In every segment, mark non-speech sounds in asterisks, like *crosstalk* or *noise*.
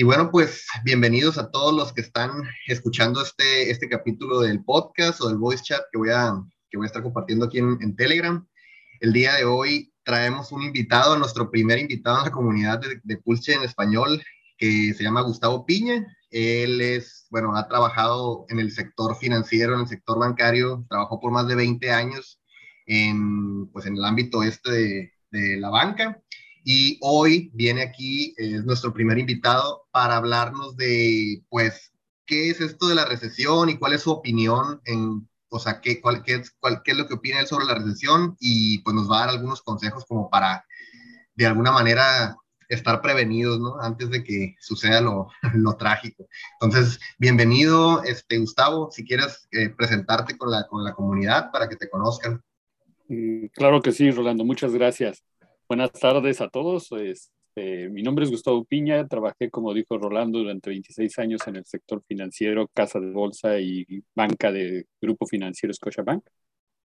Y bueno, pues bienvenidos a todos los que están escuchando este, este capítulo del podcast o del voice chat que voy a, que voy a estar compartiendo aquí en, Telegram. El día de hoy traemos un invitado, nuestro primer invitado en la comunidad de, de Pulse en español, que se llama Gustavo Piña. Él es, bueno, ha trabajado en el sector financiero, en el sector bancario, trabajó por más de 20 años en, pues, en el ámbito este de, de la banca y hoy viene aquí, es nuestro primer invitado para hablarnos de, pues, qué es esto de la recesión y cuál es su opinión en, o sea, qué, es, lo que opina él sobre la recesión y pues nos va a dar algunos consejos como para, de alguna manera, estar prevenidos, ¿no? Antes de que suceda lo, *laughs* lo trágico. Entonces, bienvenido, este, Gustavo, si quieres eh, presentarte con la, con la comunidad para que te conozcan. Mm, claro que sí, Rolando, muchas gracias. Buenas tardes a todos. Este, mi nombre es Gustavo Piña. Trabajé, como dijo Rolando, durante 26 años en el sector financiero, casa de bolsa y banca de Grupo Financiero Scotiabank.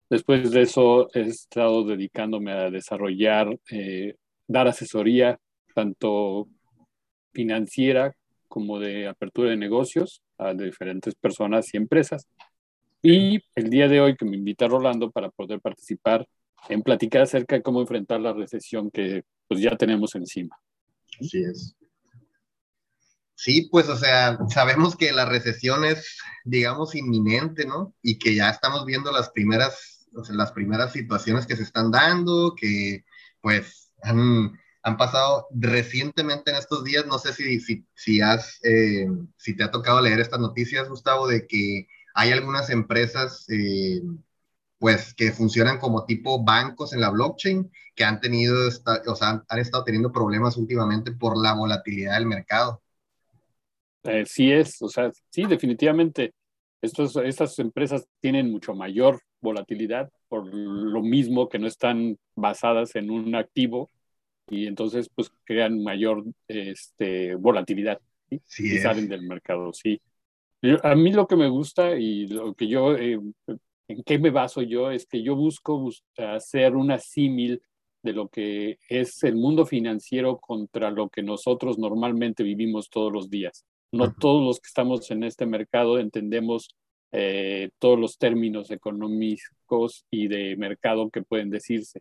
Después de eso, he estado dedicándome a desarrollar, eh, dar asesoría tanto financiera como de apertura de negocios a diferentes personas y empresas. Y el día de hoy que me invita Rolando para poder participar en platicar acerca de cómo enfrentar la recesión que pues ya tenemos encima. Así es. Sí, pues, o sea, sabemos que la recesión es, digamos, inminente, ¿no? Y que ya estamos viendo las primeras, las primeras situaciones que se están dando, que, pues, han, han pasado recientemente en estos días, no sé si, si, si has, eh, si te ha tocado leer estas noticias, Gustavo, de que hay algunas empresas eh, pues que funcionan como tipo bancos en la blockchain, que han tenido, o sea, han, estado teniendo problemas últimamente por la volatilidad del mercado. Eh, sí es, o sea, sí, definitivamente. Estos, estas empresas tienen mucho mayor volatilidad por lo mismo que no están basadas en un activo y entonces pues crean mayor este, volatilidad ¿sí? y salen del mercado, sí. a mí lo que me gusta y lo que yo eh, ¿En qué me baso yo? Es que yo busco hacer una símil de lo que es el mundo financiero contra lo que nosotros normalmente vivimos todos los días. No todos los que estamos en este mercado entendemos eh, todos los términos económicos y de mercado que pueden decirse.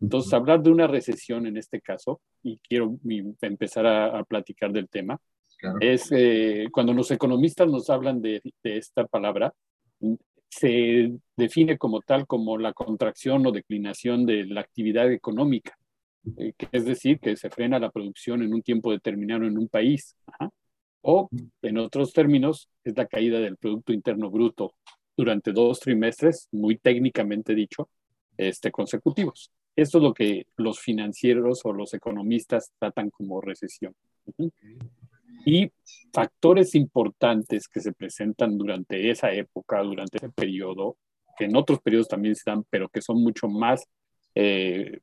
Entonces, hablar de una recesión en este caso, y quiero empezar a, platicar del tema, es eh, cuando los economistas nos hablan de, de, esta palabra, se define como tal como la contracción o declinación de la actividad económica, eh, que es decir, que se frena la producción en un tiempo determinado en un país. O, en otros términos, es la caída del Producto Interno Bruto durante dos trimestres, muy técnicamente dicho, este, consecutivos. Esto es lo que los financieros o los economistas tratan como recesión. Y factores importantes que se presentan durante esa época, durante ese periodo, que en otros periodos también se dan, pero que son mucho más eh,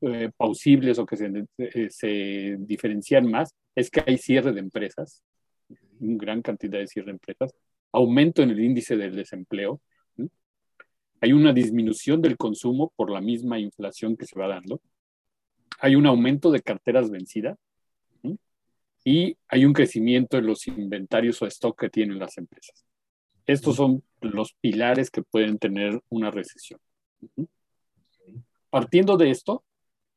eh, pausibles o que se, eh, se, diferencian más, es que hay cierre de empresas, una gran cantidad de cierre de empresas, aumento en el índice del desempleo, hay una disminución del consumo por la misma inflación que se va dando, hay un aumento de carteras vencidas, y hay un crecimiento en los inventarios o stock que tienen las empresas. Estos son los pilares que pueden tener una recesión. Partiendo de esto,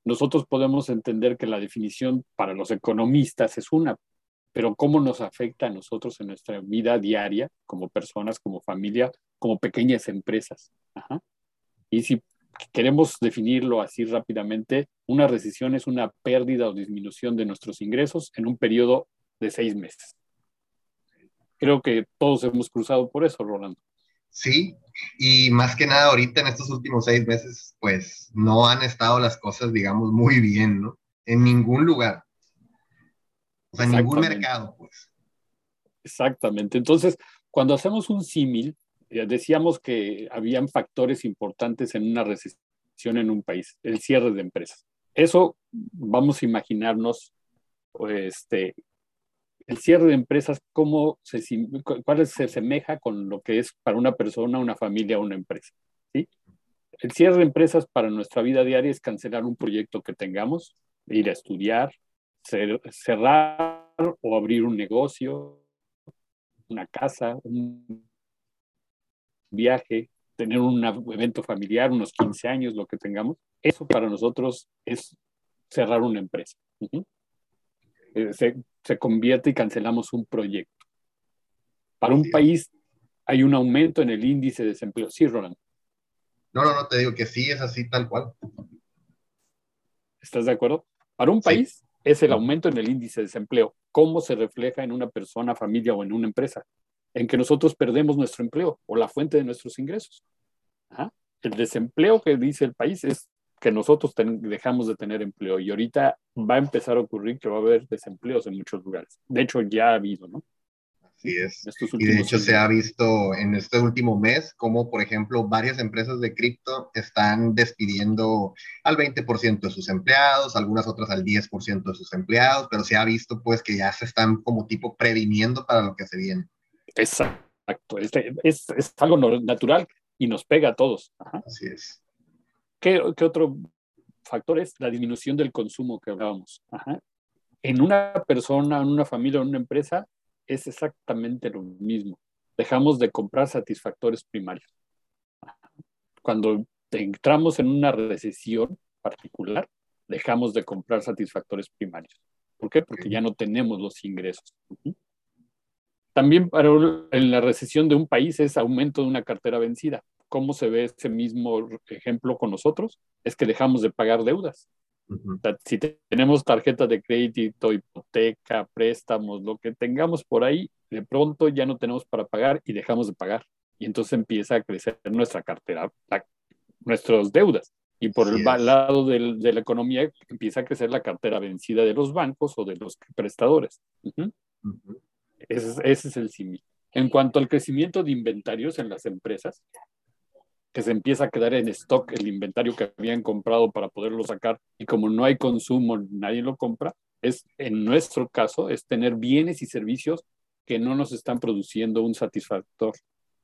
nosotros podemos entender que la definición para los economistas es una, pero cómo nos afecta a nosotros en nuestra vida diaria, como personas, como familia, como pequeñas empresas. Y si queremos definirlo así rápidamente, una recesión es una pérdida o disminución de nuestros ingresos en un periodo de seis meses. Creo que todos hemos cruzado por eso, Rolando. Sí, y más que nada ahorita en estos últimos seis meses, pues no han estado las cosas, digamos, muy bien, ¿no? En ningún lugar. O sea, en ningún mercado, pues. Exactamente. Entonces, cuando hacemos un símil, decíamos que habían factores importantes en una recesión en un país, el cierre de empresas. Eso vamos a imaginarnos, este, el cierre de empresas, cómo se, cuál se asemeja con lo que es para una persona, una familia, una empresa. ¿sí? El cierre de empresas para nuestra vida diaria es cancelar un proyecto que tengamos, ir a estudiar, cerrar o abrir un negocio, una casa, un viaje, tener un evento familiar, unos 15 años, lo que tengamos. Eso para nosotros es cerrar una empresa. Eh, se, se, convierte y cancelamos un proyecto. Para un país hay un aumento en el índice de desempleo. Sí, Roland. No, no, no, te digo que sí, es así tal cual. ¿Estás de acuerdo? Para un país es el aumento en el índice de desempleo. ¿Cómo se refleja en una persona, familia o en una empresa? En que nosotros perdemos nuestro empleo o la fuente de nuestros ingresos. El desempleo que dice el país es que nosotros dejamos de tener empleo y ahorita va a empezar a ocurrir que va a haber desempleos en muchos lugares. De hecho, ya ha habido, ¿no? Así es. Y de hecho se ha visto en este último mes como, por ejemplo, varias empresas de cripto están despidiendo al 20% de sus empleados, algunas otras al 10% de sus empleados, pero se ha visto pues que ya se están como tipo previniendo para lo que se viene. Exacto, este, es, es, algo natural y nos pega a todos. Así es. ¿Qué, ¿Qué, otro factor es? La disminución del consumo que hablábamos. En una persona, en una familia, en una empresa, es exactamente lo mismo. Dejamos de comprar satisfactores primarios. Cuando entramos en una recesión particular, dejamos de comprar satisfactores primarios. ¿Por qué? Porque ya no tenemos los ingresos. También para en la recesión de un país es aumento de una cartera vencida. ¿Cómo se ve ese mismo ejemplo con nosotros? Es que dejamos de pagar deudas. Si tenemos tarjeta de crédito, hipoteca, préstamos, lo que tengamos por ahí, de pronto ya no tenemos para pagar y dejamos de pagar. Y entonces empieza a crecer nuestra cartera, nuestras deudas. Y por el lado de la economía empieza a crecer la cartera vencida de los bancos o de los prestadores. Ese, es el símil. En cuanto al crecimiento de inventarios en las empresas, que se empieza a quedar en stock el inventario que habían comprado para poderlo sacar y como no hay consumo, nadie lo compra, es en nuestro caso es tener bienes y servicios que no nos están produciendo un satisfactor,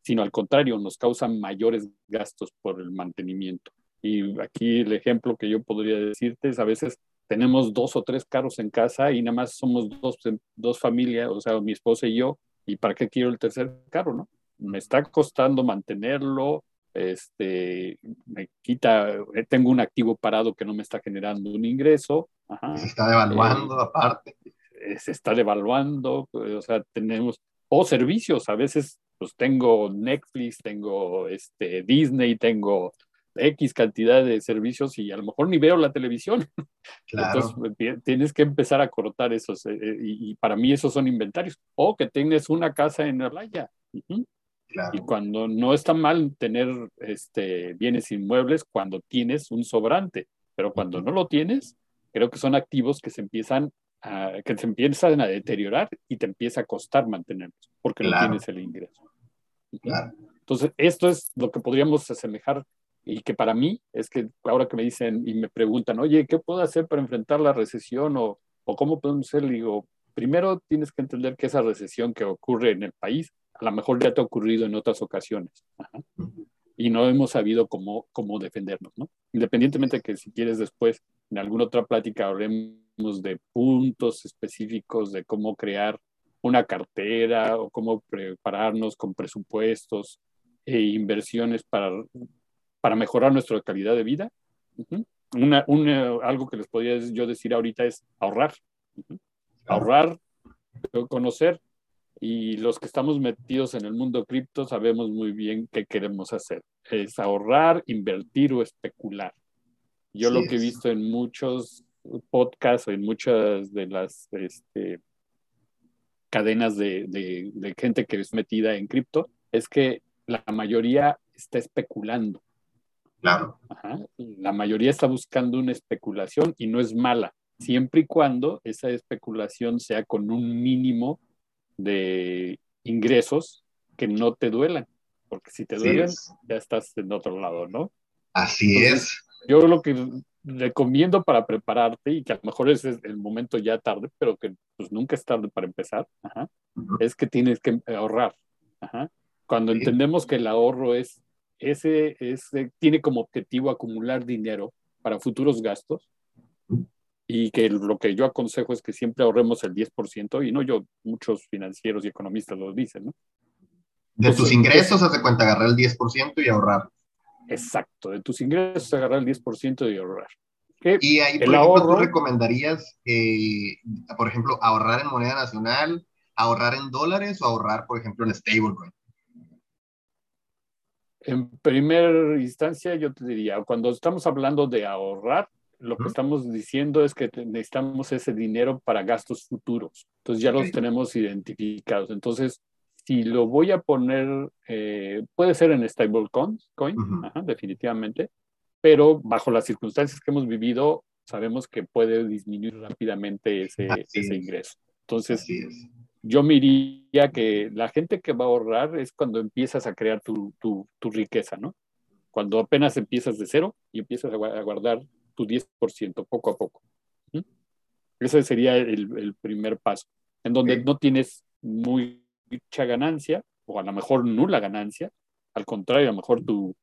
sino al contrario, nos causan mayores gastos por el mantenimiento. Y aquí el ejemplo que yo podría decirte es a veces tenemos dos o tres carros en casa y nada más somos dos, dos familias, o sea, mi esposa y yo, ¿y para qué quiero el tercer carro, no? Me está costando mantenerlo, este, me quita, eh, tengo un activo parado que no me está generando un ingreso. se está devaluando eh, aparte. Eh, se está devaluando, o sea, tenemos, o servicios, a veces pues tengo Netflix, tengo este, Disney, tengo X cantidad de servicios y a lo mejor ni veo la televisión. *laughs* Entonces tienes que empezar a cortar esos, y, para mí esos son inventarios. O que tienes una casa en la playa. Y cuando no está mal tener este, bienes inmuebles cuando tienes un sobrante, pero cuando no lo tienes, creo que son activos que se empiezan a, que se empiezan a deteriorar y te empieza a costar mantenerlos porque no tienes el ingreso. Entonces, esto es lo que podríamos asemejar y que para mí es que ahora que me dicen y me preguntan, oye, ¿qué puedo hacer para enfrentar la recesión o, o cómo podemos hacer? digo, primero tienes que entender que esa recesión que ocurre en el país a lo mejor ya te ha ocurrido en otras ocasiones. Y no hemos sabido cómo, cómo defendernos, ¿no? Independientemente de que si quieres después, en alguna otra plática, hablemos de puntos específicos de cómo crear una cartera o cómo prepararnos con presupuestos e inversiones para, para mejorar nuestra calidad de vida. una, algo que les podría yo decir ahorita es ahorrar. Ahorrar, conocer y los que estamos metidos en el mundo cripto sabemos muy bien qué queremos hacer. Es ahorrar, invertir o especular. Yo lo que he visto en muchos podcasts o en muchas de las este, cadenas de, de, gente que es metida en cripto es que la mayoría está especulando. Claro. La mayoría está buscando una especulación y no es mala, siempre y cuando esa especulación sea con un mínimo de ingresos que no te duelan, porque si te duelen, ya estás en otro lado, ¿no? Así es. Yo lo que recomiendo para prepararte, y que a lo mejor es el momento ya tarde, pero que pues nunca es tarde para empezar, es que tienes que ahorrar. Cuando entendemos que el ahorro es, ese, ese, tiene como objetivo acumular dinero para futuros gastos, y que lo que yo aconsejo es que siempre ahorremos el 10%, y no yo, muchos financieros y economistas lo dicen, ¿no? De tus ingresos, hace cuenta, agarrar el 10% y ahorrar. Exacto, de tus ingresos, agarrar el 10% y ahorrar. Y ahí, por ejemplo, tú recomendarías, eh, por ejemplo, ahorrar en moneda nacional, ahorrar en dólares o ahorrar, por ejemplo, en stablecoin. En primera instancia, yo te diría, cuando estamos hablando de ahorrar, lo que estamos diciendo es que necesitamos ese dinero para gastos futuros. Entonces ya los tenemos identificados. Entonces, si lo voy a poner, eh, puede ser en stablecoin, coin, definitivamente, pero bajo las circunstancias que hemos vivido, sabemos que puede disminuir rápidamente ese, ese ingreso. Entonces, yo me diría que la gente que va a ahorrar es cuando empiezas a crear tu, tu, tu riqueza, ¿no? Cuando apenas empiezas de cero y empiezas a guardar tu 10% poco a poco. Ese sería el, el, primer paso, en donde no tienes mucha ganancia o a lo mejor nula ganancia, al contrario, a lo mejor tu,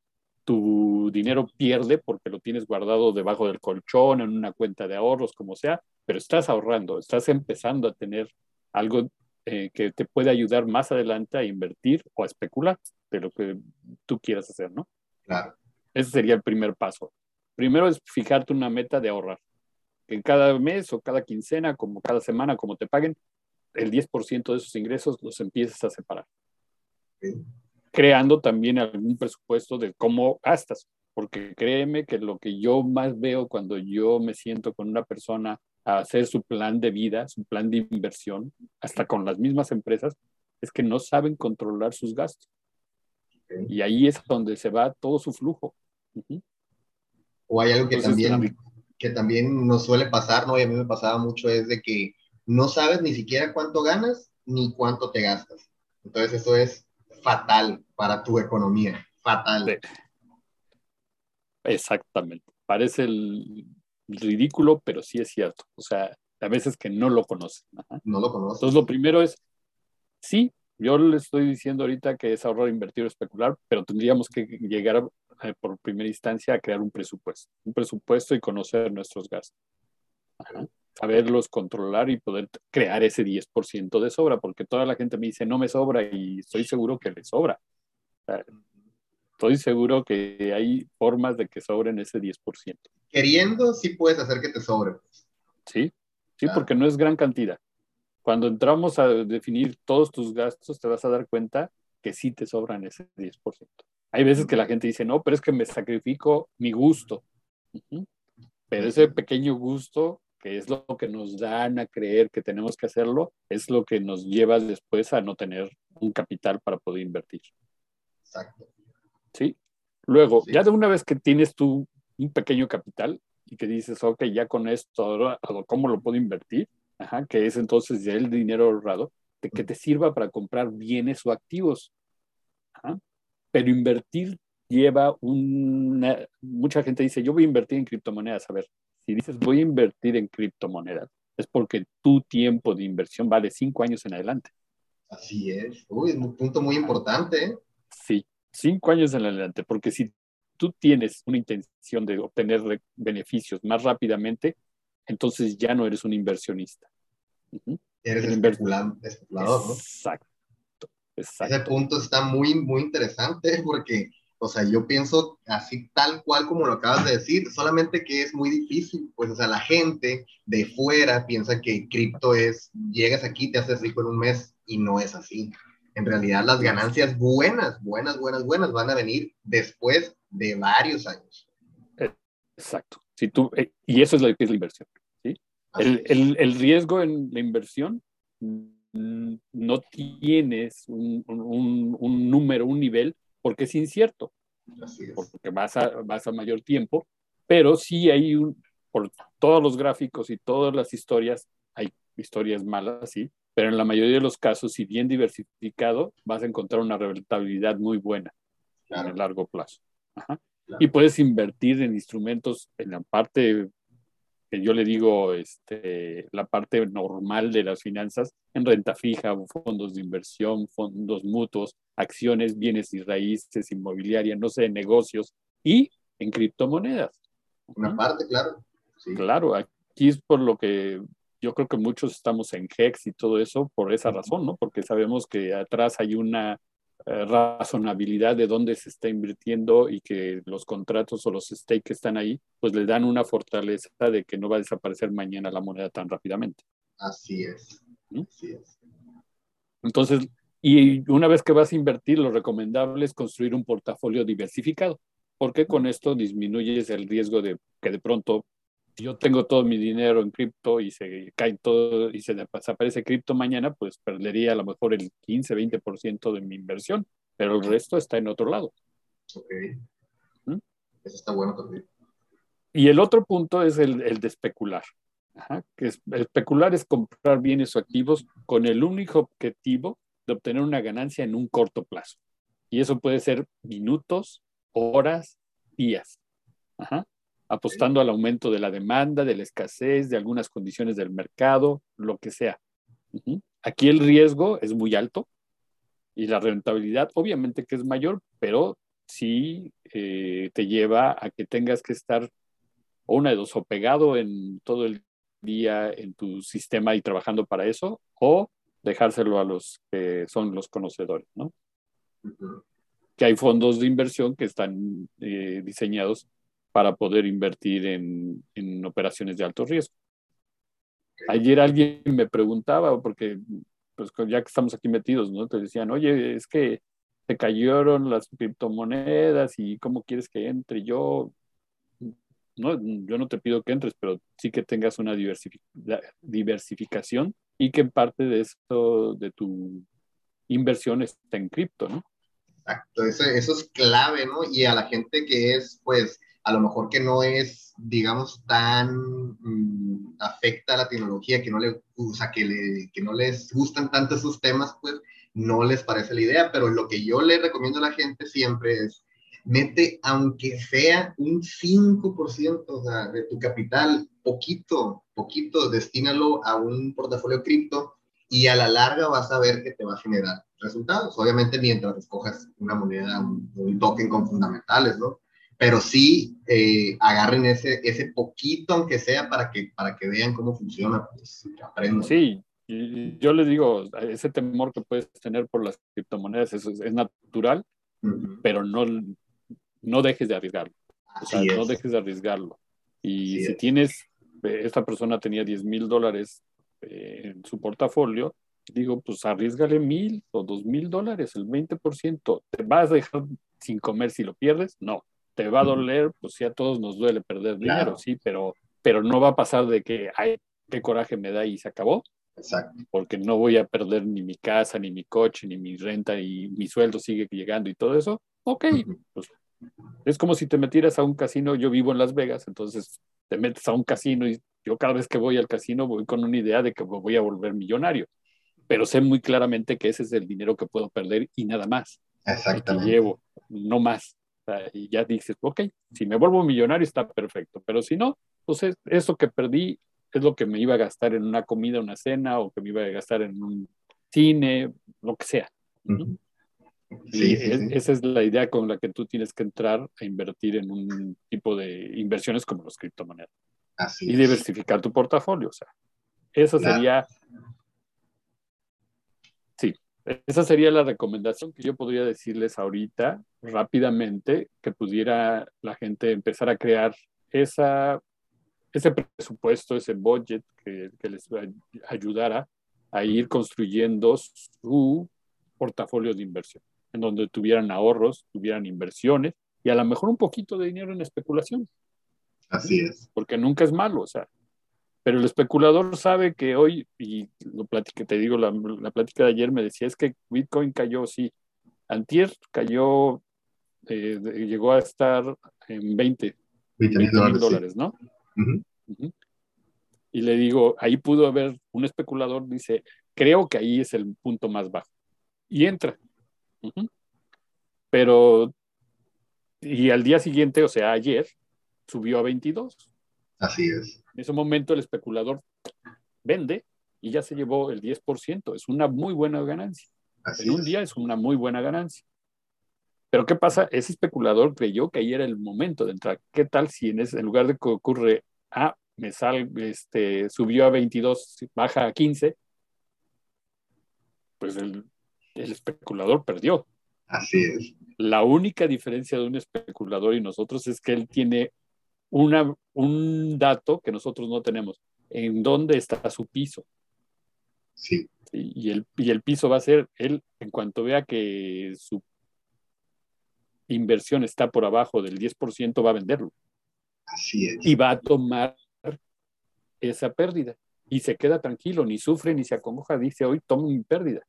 tu dinero pierde porque lo tienes guardado debajo del colchón, en una cuenta de ahorros, como sea, pero estás ahorrando, estás empezando a tener algo eh, que te puede ayudar más adelante a invertir o a especular de lo que tú quieras hacer, ¿no? Claro. Ese sería el primer paso. Primero es fijarte una meta de ahorrar. Que cada mes o cada quincena, como cada semana, como te paguen, el 10% de esos ingresos los empieces a separar. Creando también algún presupuesto de cómo gastas. Porque créeme que lo que yo más veo cuando yo me siento con una persona a hacer su plan de vida, su plan de inversión, hasta con las mismas empresas, es que no saben controlar sus gastos. Y ahí es donde se va todo su flujo. O hay algo que también, que también nos suele pasar, ¿no? Y a mí me pasaba mucho, es de que no sabes ni siquiera cuánto ganas ni cuánto te gastas. Entonces eso es fatal para tu economía, fatal. Exactamente. Parece el, ridículo, pero sí es cierto. O sea, a veces que no lo conocen. No lo conocen. Entonces, lo primero es, sí, yo le estoy diciendo ahorita que es ahorrar, invertir o especular, pero tendríamos que llegar eh, por primera instancia a crear un presupuesto. Un presupuesto y conocer nuestros gastos. Saberlos controlar y poder crear ese 10% de sobra, porque toda la gente me dice, no me sobra y estoy seguro que le sobra. estoy seguro que hay formas de que sobren ese 10% queriendo, sí puedes hacer que te sobre. Pues. Sí, sí, porque no es gran cantidad. Cuando entramos a definir todos tus gastos, te vas a dar cuenta que sí te sobran ese 10%. Hay veces que la gente dice, no, pero es que me sacrifico mi gusto. Pero ese pequeño gusto, que es lo que nos dan a creer que tenemos que hacerlo, es lo que nos lleva después a no tener un capital para poder invertir. Exacto. Sí. Luego, ya de una vez que tienes tu un pequeño capital y que dices, ok, ya con esto, ¿cómo lo puedo invertir? Ajá, que es entonces ya el dinero ahorrado, de que te sirva para comprar bienes o activos. Pero invertir lleva una... Mucha gente dice, yo voy a invertir en criptomonedas. A ver, si dices voy a invertir en criptomonedas, es porque tu tiempo de inversión vale cinco años en adelante. Así es. Uy, es un punto muy importante. ¿eh? Sí, cinco años en adelante, porque si tú tienes una intención de obtener beneficios más rápidamente, entonces ya no eres un inversionista. Eres un especulador, ¿no? Exacto, Ese punto está muy, muy interesante *laughs* porque, o sea, yo pienso así tal cual como lo acabas de decir, solamente que es muy difícil, pues, o sea, la gente de fuera piensa que cripto es, llegas aquí, te haces rico en un mes y no es así. En realidad las ganancias buenas, buenas, buenas, buenas van a venir después de varios años. Exacto. Si tú, eh, y eso es lo que es la inversión. ¿sí? El, el, el, riesgo en la inversión mm, no tienes un, un, un, número, un nivel, porque es incierto. Así es. Porque vas a, vas a mayor tiempo, pero sí hay un, por todos los gráficos y todas las historias, hay historias malas, sí, pero en la mayoría de los casos, si bien diversificado, vas a encontrar una rentabilidad muy buena en el largo plazo. Y puedes invertir en instrumentos en la parte que yo le digo, este, la parte normal de las finanzas, en renta fija, fondos de inversión, fondos mutuos, acciones, bienes y raíces, inmobiliaria, no sé, negocios y en criptomonedas. Una parte, claro. Claro, aquí es por lo que yo creo que muchos estamos en HEX y todo eso por esa razón, ¿no? Porque sabemos que atrás hay una eh, razonabilidad de dónde se está invirtiendo y que los contratos o los stakes que están ahí, pues le dan una fortaleza de que no va a desaparecer mañana la moneda tan rápidamente. Así es. ¿Mm? Así es. Entonces, y una vez que vas a invertir, lo recomendable es construir un portafolio diversificado, porque con esto disminuyes el riesgo de que de pronto si yo tengo todo mi dinero en cripto y se cae todo y se desaparece cripto mañana, pues perdería a lo mejor el 15, 20% de mi inversión, pero el resto está en otro lado. Ok. ¿Mm? Eso está bueno también. Y el otro punto es el, el de especular. Ajá, que especular es comprar bienes o activos con el único objetivo de obtener una ganancia en un corto plazo. Y eso puede ser minutos, horas, días. Ajá apostando al aumento de la demanda, de la escasez, de algunas condiciones del mercado, lo que sea. Aquí el riesgo es muy alto y la rentabilidad obviamente que es mayor, pero sí eh, te lleva a que tengas que estar o una de dos, o pegado en todo el día en tu sistema y trabajando para eso, o dejárselo a los que son los conocedores, ¿no? Que hay fondos de inversión que están eh, diseñados para poder invertir en, en operaciones de alto riesgo. Ayer alguien me preguntaba, porque pues ya que estamos aquí metidos, ¿no? Te decían, oye, es que se cayeron las criptomonedas y cómo quieres que entre. Yo, no, yo no te pido que entres, pero sí que tengas una diversificación y que parte de esto, de tu inversión está en cripto, ¿no? Exacto, eso, eso es clave, ¿no? Y a la gente que es, pues, a lo mejor que no es, digamos, tan mm, afecta a la tecnología, que no, le, o sea, que, le, que no les gustan tanto esos temas, pues no les parece la idea, pero lo que yo le recomiendo a la gente siempre es, mete aunque sea un 5% o sea, de tu capital, poquito, poquito, destínalo a un portafolio cripto y a la larga vas a ver que te va a generar resultados. Obviamente mientras escojas una moneda, un token con fundamentales, ¿no? Pero sí eh, agarren ese, ese poquito, aunque sea, para que, para que vean cómo funciona, pues aprendan. Sí, yo les digo, ese temor que puedes tener por las criptomonedas eso es, natural, pero no, no dejes de arriesgarlo. O sea, no dejes de arriesgarlo. Y si tienes, eh, esta persona tenía 10 mil dólares eh, en su portafolio, digo, pues arriesgale mil o dos mil dólares, el 20%. ¿Te vas a dejar sin comer si lo pierdes? No te va a doler, pues sí, a todos nos duele perder dinero, sí, pero, pero no va a pasar de que, ay, qué coraje me da y se acabó. Exacto. Porque no voy a perder ni mi casa, ni mi coche, ni mi renta, y mi sueldo sigue llegando y todo eso. Ok, pues es como si te metieras a un casino. Yo vivo en Las Vegas, entonces te metes a un casino y yo cada vez que voy al casino voy con una idea de que voy a volver millonario. Pero sé muy claramente que ese es el dinero que puedo perder y nada más. Exactamente. llevo, no más y ya dices, ok, si me vuelvo millonario está perfecto, pero si no, pues eso que perdí es lo que me iba a gastar en una comida, una cena, o que me iba a gastar en un cine, lo que sea. Sí, esa es la idea con la que tú tienes que entrar a invertir en un tipo de inversiones como los criptomonedas. Así y diversificar tu portafolio. O sea, eso sería esa sería la recomendación que yo podría decirles ahorita rápidamente, que pudiera la gente empezar a crear esa, ese presupuesto, ese budget que, que les ayudara a ir construyendo su portafolio de inversión, en donde tuvieran ahorros, tuvieran inversiones y a lo mejor un poquito de dinero en especulación. Así es. Porque nunca es malo, o sea, pero el especulador sabe que hoy, y lo platiqué, te digo, la, la plática de ayer me decía, es que Bitcoin cayó, sí. Antier cayó, eh, llegó a estar en 20, 20 mil dólares, ¿no? Y le digo, ahí pudo haber un especulador, dice, creo que ahí es el punto más bajo. Y entra. Pero, y al día siguiente, o sea, ayer, subió a 22. Así es. En ese momento el especulador vende y ya se llevó el 10%. Es una muy buena ganancia. en un día es una muy buena ganancia. Pero ¿qué pasa? Ese especulador creyó que ahí era el momento de entrar. ¿Qué tal si en, ese, en lugar de que ocurre A, me sal, este, subió a 22, baja a 15, pues el, el especulador perdió. Así es. La única diferencia de un especulador y nosotros es que él tiene una, un dato que nosotros no tenemos. ¿En dónde está su piso? Sí. Y el, y el piso va a ser, él, en cuanto vea que su inversión está por abajo del 10%, va a venderlo. Así es. Y va a tomar esa pérdida. Y se queda tranquilo, ni sufre, ni se acongoja, dice, hoy tomo mi pérdida.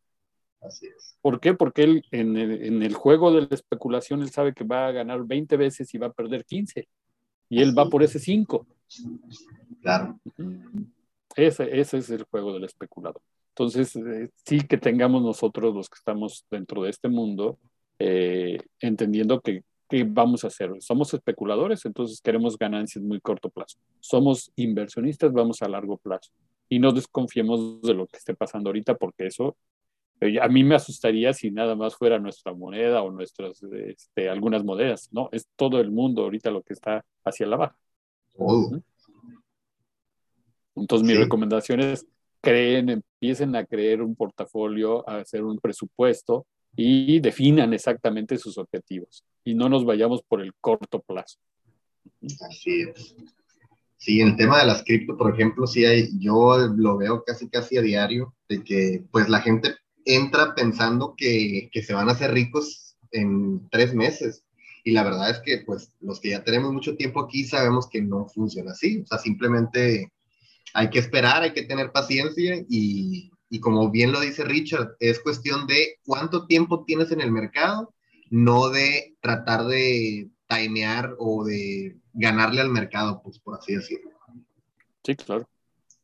Así es. ¿Por qué? Porque él en el, en el, juego de la especulación, él sabe que va a ganar 20 veces y va a perder 15. Y él va por ese 5. Claro. Ese, ese es el juego del especulador. Entonces, eh, sí que tengamos nosotros los que estamos dentro de este mundo, eh, entendiendo que, que, vamos a hacer. Somos especuladores, entonces queremos ganancias muy corto plazo. Somos inversionistas, vamos a largo plazo. Y no desconfiemos de lo que esté pasando ahorita, porque eso a mí me asustaría si nada más fuera nuestra moneda o nuestras, este, algunas monedas, ¿no? Es todo el mundo ahorita lo que está hacia la baja. Oh. Entonces, mi sí. recomendación es creen, empiecen a creer un portafolio, a hacer un presupuesto y definan exactamente sus objetivos y no nos vayamos por el corto plazo. Así es. Sí, en el tema de las cripto, por ejemplo, sí hay, yo lo veo casi casi a diario, de que pues la gente entra pensando que, que, se van a hacer ricos en tres meses. Y la verdad es que, pues, los que ya tenemos mucho tiempo aquí sabemos que no funciona así. O sea, simplemente hay que esperar, hay que tener paciencia y, y como bien lo dice Richard, es cuestión de cuánto tiempo tienes en el mercado, no de tratar de timear o de ganarle al mercado, pues, por así decirlo. Sí, claro.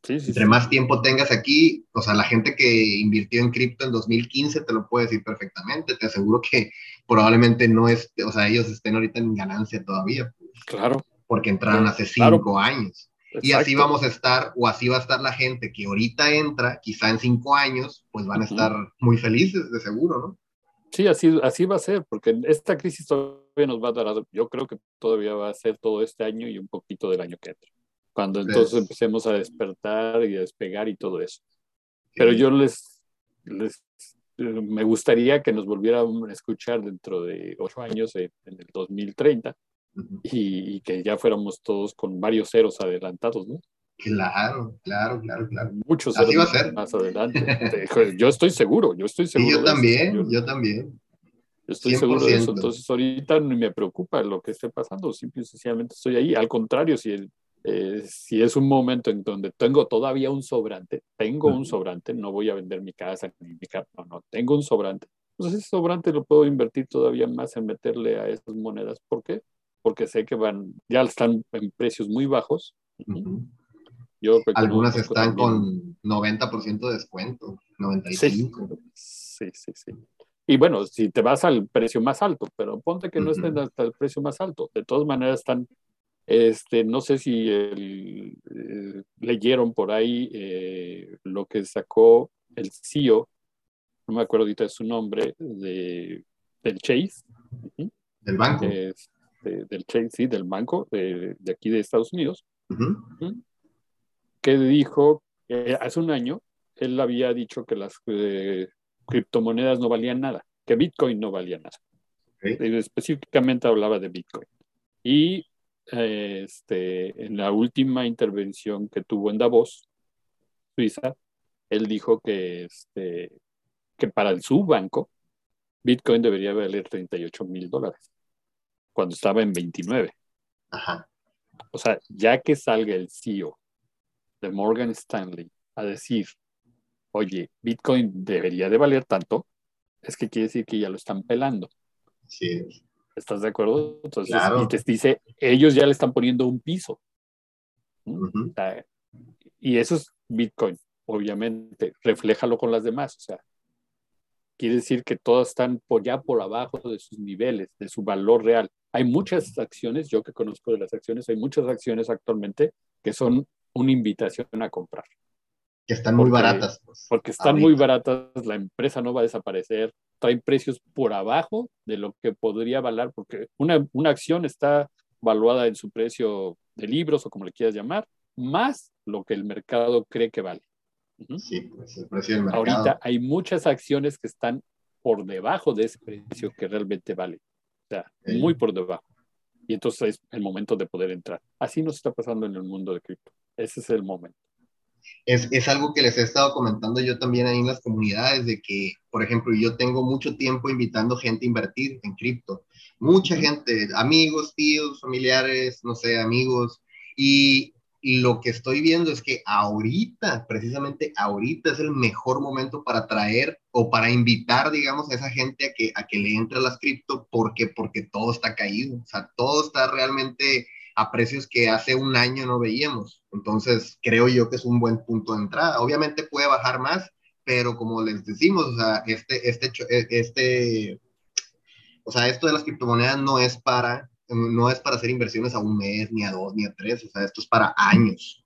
Sí, sí, Entre sí. más tiempo tengas aquí, o sea, la gente que invirtió en cripto en 2015 te lo puede decir perfectamente. Te aseguro que probablemente no es, o sea, ellos estén ahorita en ganancia todavía. Pues, claro. Porque entraron hace claro. cinco años. Exacto. Y así vamos a estar, o así va a estar la gente que ahorita entra, quizá en cinco años, pues van a estar uh -huh. muy felices, de seguro, ¿no? Sí, así, así va a ser, porque esta crisis todavía nos va a dar, yo creo que todavía va a ser todo este año y un poquito del año que entra cuando entonces es. empecemos a despertar y a despegar y todo eso. Pero yo les, les, me gustaría que nos volvieran a escuchar dentro de ocho años, en, en el 2030, uh -huh. y, y, que ya fuéramos todos con varios ceros adelantados, ¿no? Claro, claro, claro, claro. Muchos Así va a ser. más adelante. *laughs* yo estoy seguro, yo estoy seguro. Y yo también, yo, yo también. Yo estoy 100%. seguro de eso. Entonces, ahorita ni me preocupa lo que esté pasando, simple y sencillamente estoy ahí. Al contrario, si el, eh, si es un momento en donde tengo todavía un sobrante, tengo un sobrante, no voy a vender mi casa ni mi casa, no, no, tengo un sobrante. Entonces ese sobrante lo puedo invertir todavía más en meterle a esas monedas. ¿Por qué? Porque sé que van, ya están en precios muy bajos. Uh -huh. Yo Algunas están también. con 90% de descuento, 95%. Sí, sí, sí. Y bueno, si te vas al precio más alto, pero ponte que no uh -huh. estén hasta el precio más alto. De todas maneras están este, no sé si el, eh, leyeron por ahí eh, lo que sacó el CEO, no me acuerdo ahorita de su nombre, de, del Chase. Del banco. Este, del Chase, sí, del banco de, de aquí de Estados Unidos. Uh -huh. Que dijo que hace un año él había dicho que las eh, criptomonedas no valían nada, que Bitcoin no valía nada. Okay. Específicamente hablaba de Bitcoin. Y este, en la última intervención que tuvo en Davos, Suiza, él dijo que, este, que para su banco Bitcoin debería valer 38 mil dólares, cuando estaba en 29. Ajá. O sea, ya que salga el CEO de Morgan Stanley a decir, oye, Bitcoin debería de valer tanto, es que quiere decir que ya lo están pelando. Sí. ¿Estás de acuerdo? Entonces, claro. y te dice, ellos ya le están poniendo un piso. Uh -huh. y eso es Bitcoin, obviamente. Refléjalo con las demás. O sea, quiere decir que todas están por ya por abajo de sus niveles, de su valor real. Hay muchas acciones, yo que conozco de las acciones, hay muchas acciones actualmente que son una invitación a comprar. Que están muy baratas. Pues, porque están ahorita. muy baratas, la empresa no va a desaparecer, traen precios por abajo de lo que podría valer, porque una, una acción está valuada en su precio de libros o como le quieras llamar, más lo que el mercado cree que vale. Sí, pues el precio del mercado. Ahorita hay muchas acciones que están por debajo de ese precio que realmente vale. O sea, muy por debajo. Y entonces es el momento de poder entrar. Así nos está pasando en el mundo de cripto. Ese es el momento. Es, es, algo que les he estado comentando yo también ahí en las comunidades, de que, por ejemplo, yo tengo mucho tiempo invitando gente a invertir en cripto. Mucha gente, amigos, tíos, familiares, no sé, amigos. Y lo que estoy viendo es que ahorita, precisamente ahorita es el mejor momento para traer o para invitar, digamos, a esa gente a que, a que le entre a las cripto porque, porque todo está caído. O sea, todo está realmente a precios que hace un año no veíamos. Entonces, creo yo que es un buen punto de entrada. Obviamente puede bajar más, pero como les decimos, o sea, este, este, este, o sea, esto de las criptomonedas no es para no es para hacer inversiones a un mes, ni a dos, ni a tres, o sea, esto es para años.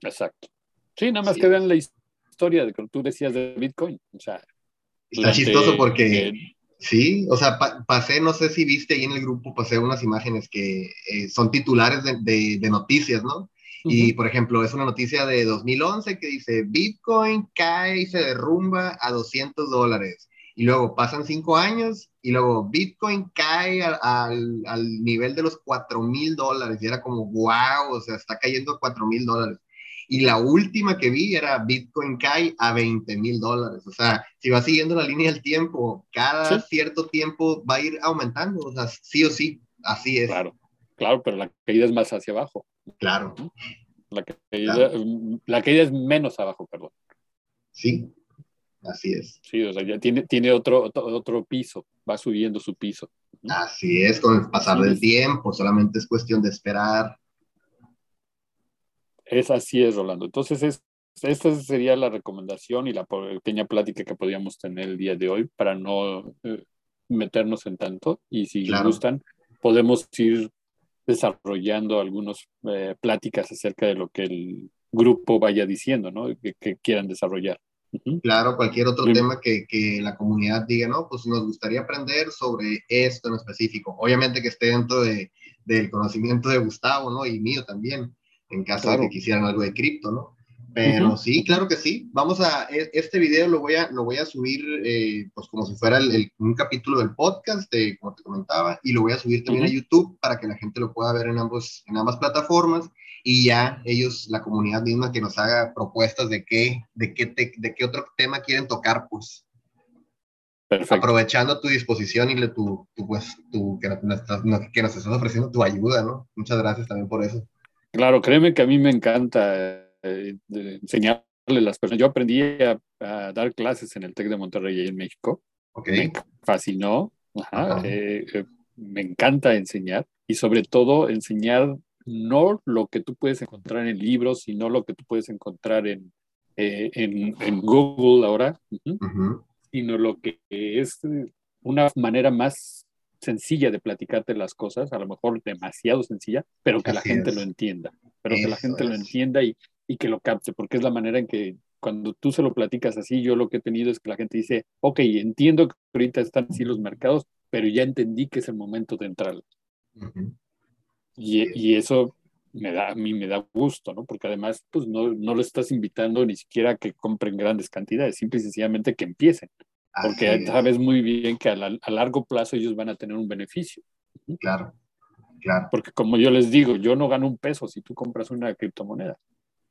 Exacto. Sí, nada más que vean la historia de que tú decías de Bitcoin. O sea, está chistoso porque, sí, o sea, pasé, no sé si viste ahí en el grupo, pasé unas imágenes que eh, son titulares de, de, noticias, ¿no? Y, por ejemplo, es una noticia de 2011 que dice, Bitcoin cae y se derrumba a 200 dólares y luego pasan cinco años y luego Bitcoin cae al, al, nivel de los cuatro mil dólares y era como, wow, o sea, está cayendo a cuatro mil dólares. Y la última que vi era Bitcoin cae a 20 mil dólares. O sea, si va siguiendo la línea del tiempo, cada cierto tiempo va a ir aumentando. O sea, sí o sí, así es. Claro, claro, pero la caída es más hacia abajo. Claro. La caída, la caída es menos abajo, perdón. Sí, Así es. Sí, o sea, ya tiene, tiene otro, otro piso, va subiendo su piso. Así es, con el pasar del tiempo, solamente es cuestión de esperar. Es así es, Rolando. Entonces, es, esta sería la recomendación y la pequeña plática que podríamos tener el día de hoy para no eh, meternos en tanto. Y si gustan, podemos ir desarrollando algunas eh, pláticas acerca de lo que el grupo vaya diciendo, ¿no? que quieran desarrollar. Claro, cualquier otro tema que, que, la comunidad diga, no, pues nos gustaría aprender sobre esto en específico. Obviamente que esté dentro de, del conocimiento de Gustavo, ¿no? Y mío también, en caso de que quisieran algo de cripto, ¿no? Pero sí, claro que sí. Vamos a, e, este video lo voy a, lo voy a subir, eh, pues como si fuera el, un capítulo del podcast, de, como te comentaba, y lo voy a subir también a YouTube para que la gente lo pueda ver en, ambos, en ambas plataformas y ya ellos, la comunidad misma, que nos haga propuestas de qué, de qué, de qué otro tema quieren tocar, pues. Perfecto. Aprovechando tu disposición y le, tu, tu, pues, tu, que, nos que nos estás ofreciendo tu ayuda, ¿no? Muchas gracias también por eso. Claro, créeme que a mí me encanta eh, enseñarle a las personas. Yo aprendí a, dar clases en el TEC de Monterrey en México. Okay. Me fascinó. Eh, eh, me encanta enseñar y sobre todo enseñar no lo que tú puedes encontrar en libros, sino lo que tú puedes encontrar en, eh, en, Google ahora, sino lo que es una manera más sencilla de platicarte las cosas, a lo mejor demasiado sencilla, pero que la gente lo entienda, pero que la gente lo entienda y, y que lo capte, porque es la manera en que cuando tú se lo platicas así, yo lo que he tenido es que la gente dice, ok, entiendo que ahorita están así los mercados, pero ya entendí que es el momento de entrar. Y, eso me da, a mí me da gusto, ¿no? Porque además, pues no, no lo estás invitando ni siquiera a que compren grandes cantidades, simple y sencillamente que empiecen. Porque sabes muy bien que a, a, largo plazo ellos van a tener un beneficio. Claro, claro. Porque como yo les digo, yo no gano un peso si tú compras una criptomoneda.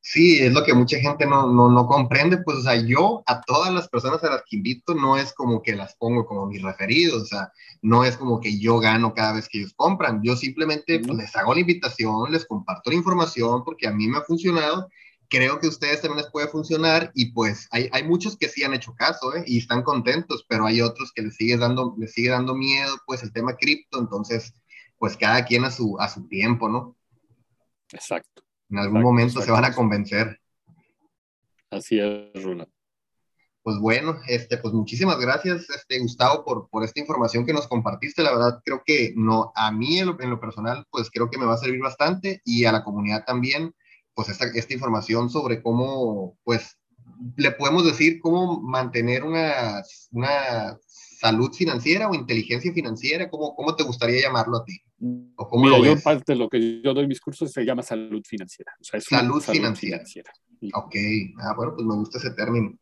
Sí, es lo que mucha gente no, no, no, comprende, pues, o sea, yo a todas las personas a las que invito no es como que las pongo como mis referidos, o sea, no es como que yo gano cada vez que ellos compran, yo simplemente pues, les hago la invitación, les comparto la información porque a mí me ha funcionado, creo que a ustedes también les puede funcionar y pues hay, hay muchos que sí han hecho caso, ¿eh? Y están contentos, pero hay otros que les sigue dando, les sigue dando miedo, pues, el tema cripto, entonces, pues, cada quien a su, a su tiempo, ¿no? Exacto. En algún momento se van a convencer. Así es, Rula. Pues bueno, este, pues muchísimas gracias, este, Gustavo, por, por esta información que nos compartiste. La verdad, creo que no, a mí en lo, en lo personal, pues creo que me va a servir bastante y a la comunidad también, pues esta, esta información sobre cómo, pues, le podemos decir cómo mantener una, una salud financiera o inteligencia financiera? ¿Cómo, cómo te gustaría llamarlo a ti? ¿O cómo Mira, yo parte de lo que yo doy mis cursos se llama salud financiera. O sea, es salud, financiera. Ok, ah, bueno, pues me gusta ese término.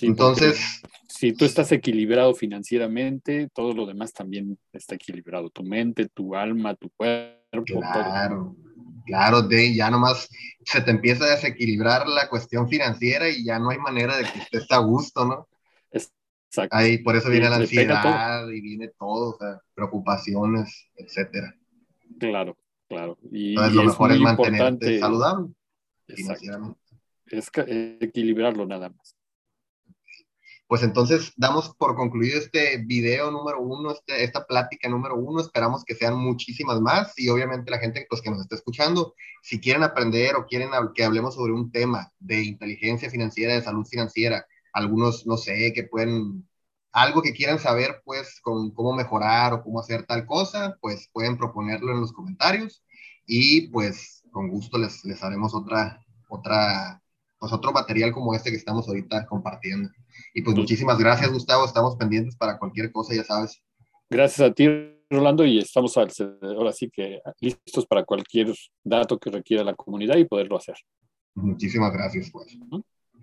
Entonces, si tú estás equilibrado financieramente, todo lo demás también está equilibrado. Tu mente, tu alma, tu cuerpo. Claro, claro, de ya nomás se te empieza a desequilibrar la cuestión financiera y ya no hay manera de que estés a gusto, ¿no? Exacto. Ahí, por eso viene la ansiedad y viene todo, o sea, preocupaciones, etcétera. Claro, claro. Y, Entonces, lo mejor es mantenerte saludable financieramente. Es equilibrarlo nada más. Pues entonces damos por concluido este video número uno, este, esta plática número uno. Esperamos que sean muchísimas más y obviamente la gente pues, que nos está escuchando, si quieren aprender o quieren que hablemos sobre un tema de inteligencia financiera, de salud financiera, algunos, no sé, que pueden, algo que quieran saber pues con cómo mejorar o cómo hacer tal cosa, pues pueden proponerlo en los comentarios y pues con gusto les, les haremos otra, otra, pues otro material como este que estamos ahorita compartiendo. Y pues muchísimas gracias, Gustavo. Estamos pendientes para cualquier cosa, ya sabes. Gracias a ti, Rolando, y estamos ahora sí que listos para cualquier dato que requiera la comunidad y poderlo hacer. Muchísimas gracias, pues.